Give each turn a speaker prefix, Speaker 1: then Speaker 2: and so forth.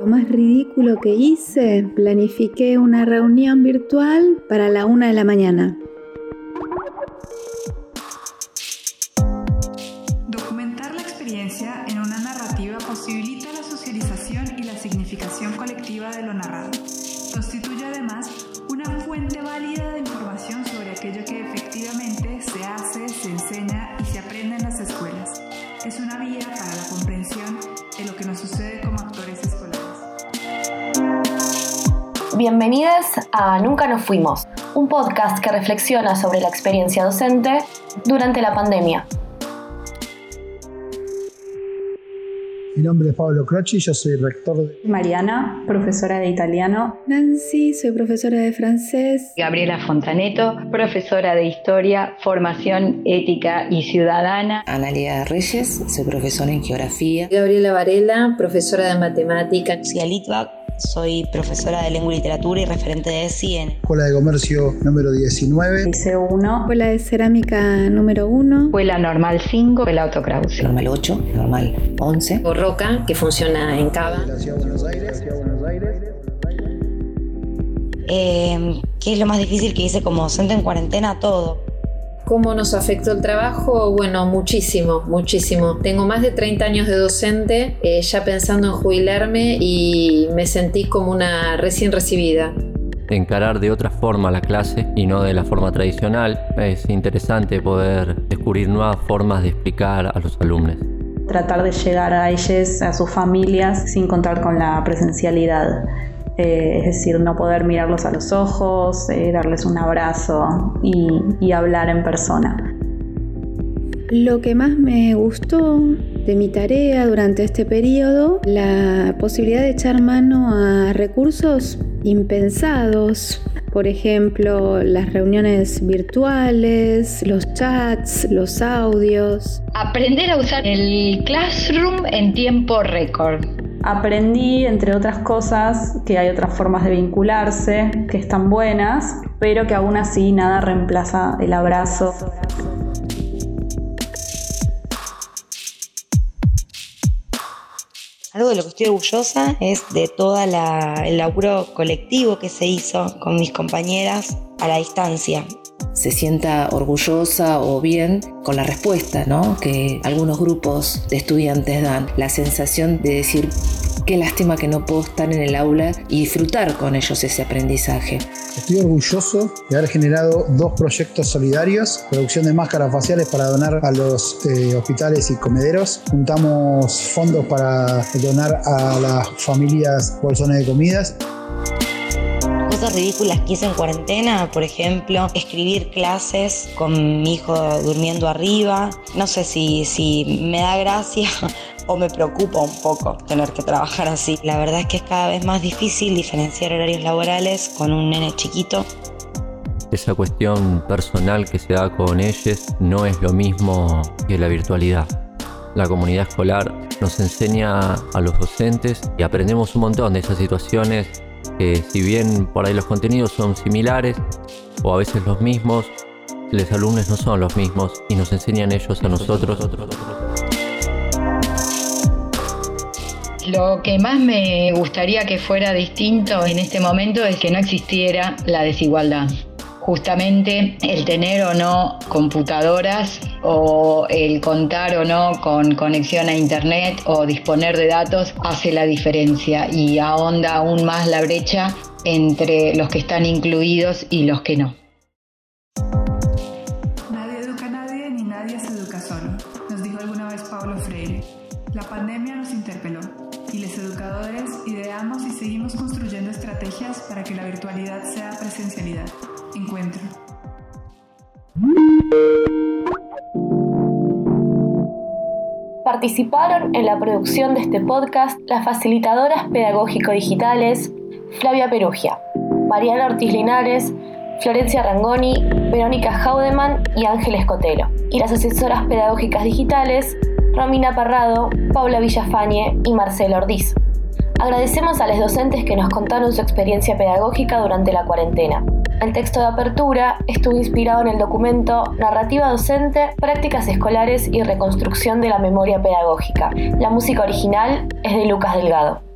Speaker 1: Lo más ridículo que hice, planifiqué una reunión virtual para la una de la mañana.
Speaker 2: Documentar la experiencia en una narrativa posibilita la socialización y la significación colectiva de lo narrado. Constituye además una fuente válida de información sobre aquello que efectivamente se hace, se enseña y se aprende en las escuelas. Es una vía para la comprensión de lo que nos sucede como actores escolares.
Speaker 3: Bienvenidas a Nunca nos fuimos, un podcast que reflexiona sobre la experiencia docente durante la pandemia.
Speaker 4: Mi nombre es Pablo Croci, yo soy rector de...
Speaker 5: Mariana, profesora de italiano.
Speaker 1: Nancy, soy profesora de francés.
Speaker 6: Gabriela Fontaneto, profesora de historia, formación ética y ciudadana.
Speaker 7: Analia Reyes, soy profesora en geografía.
Speaker 8: Gabriela Varela, profesora de matemática.
Speaker 9: Lucía Litvak, soy profesora de lengua y literatura y referente de ESI en
Speaker 4: Escuela de Comercio número 19.
Speaker 5: Liceo 1.
Speaker 1: Escuela de Cerámica número 1.
Speaker 6: Escuela Normal 5, Escuela Otto Krause.
Speaker 7: Normal 8, Normal 11.
Speaker 8: O Roca, que funciona en Cava.
Speaker 4: La Ciudad de Buenos Aires. Ciudad de Buenos Aires.
Speaker 9: eh, ¿Qué es lo más difícil que hice como docente en cuarentena? Todo.
Speaker 8: ¿Cómo nos afectó el trabajo? Bueno, muchísimo, muchísimo. Tengo más de 30 años de docente, eh, ya pensando en jubilarme y me sentí como una recién recibida.
Speaker 10: encarar de otra forma la clase y no de la forma tradicional. Es interesante poder descubrir nuevas formas de explicar a los alumnos.
Speaker 5: Tratar de llegar a ellos, a sus familias, sin contar con la presencialidad. Eh, es decir, no poder mirarlos a los ojos, eh, darles un abrazo y, y hablar en persona.
Speaker 1: Lo que más me gustó de mi tarea durante este periodo, la posibilidad de echar mano a recursos impensados, por ejemplo, las reuniones virtuales, los chats, los audios.
Speaker 6: Aprender a usar el Classroom en tiempo récord.
Speaker 5: Aprendí, entre otras cosas, que hay otras formas de vincularse que están buenas, pero que aún así nada reemplaza el abrazo.
Speaker 9: Algo de lo que estoy orgullosa es de todo el laburo colectivo que se hizo con mis compañeras a la distancia.
Speaker 7: Se sienta orgullosa o bien con la respuesta ¿no? que algunos grupos de estudiantes dan. La sensación de decir, qué lástima que no puedo estar en el aula y disfrutar con ellos ese aprendizaje.
Speaker 4: Estoy orgulloso de haber generado dos proyectos solidarios, producción de máscaras faciales para donar a los eh, hospitales y comederos. Juntamos fondos para donar a las familias bolsones de comidas.
Speaker 9: Cosas ridículas que hice en cuarentena, por ejemplo, escribir clases con mi hijo durmiendo arriba. No sé si, si me da gracia o me preocupa un poco tener que trabajar así. La verdad es que es cada vez más difícil diferenciar horarios laborales con un nene chiquito.
Speaker 10: Esa cuestión personal que se da con ellos no es lo mismo que la virtualidad. La comunidad escolar nos enseña a los docentes y aprendemos un montón de esas situaciones que si bien por ahí los contenidos son similares o a veces los mismos, los alumnos no son los mismos y nos enseñan ellos a nosotros.
Speaker 6: Lo que más me gustaría que fuera distinto en este momento es que no existiera la desigualdad. Justamente el tener o no computadoras o el contar o no con conexión a internet o disponer de datos hace la diferencia y ahonda aún más la brecha entre los que están incluidos y los que no.
Speaker 2: Nadie educa a nadie ni nadie se educa solo, nos dijo alguna vez Pablo Freire. La pandemia nos interpeló y los educadores ideamos y seguimos construyendo estrategias para que la virtualidad sea presencialidad. Encuentro.
Speaker 3: Participaron en la producción de este podcast las facilitadoras pedagógico-digitales Flavia Perugia, Mariana Ortiz Linares, Florencia Rangoni, Verónica Haudeman y Ángeles Cotelo, y las asesoras pedagógicas digitales Romina Parrado, Paula Villafañe y Marcelo Ordiz. Agradecemos a los docentes que nos contaron su experiencia pedagógica durante la cuarentena. El texto de apertura estuvo inspirado en el documento Narrativa Docente, Prácticas Escolares y Reconstrucción de la Memoria Pedagógica. La música original es de Lucas Delgado.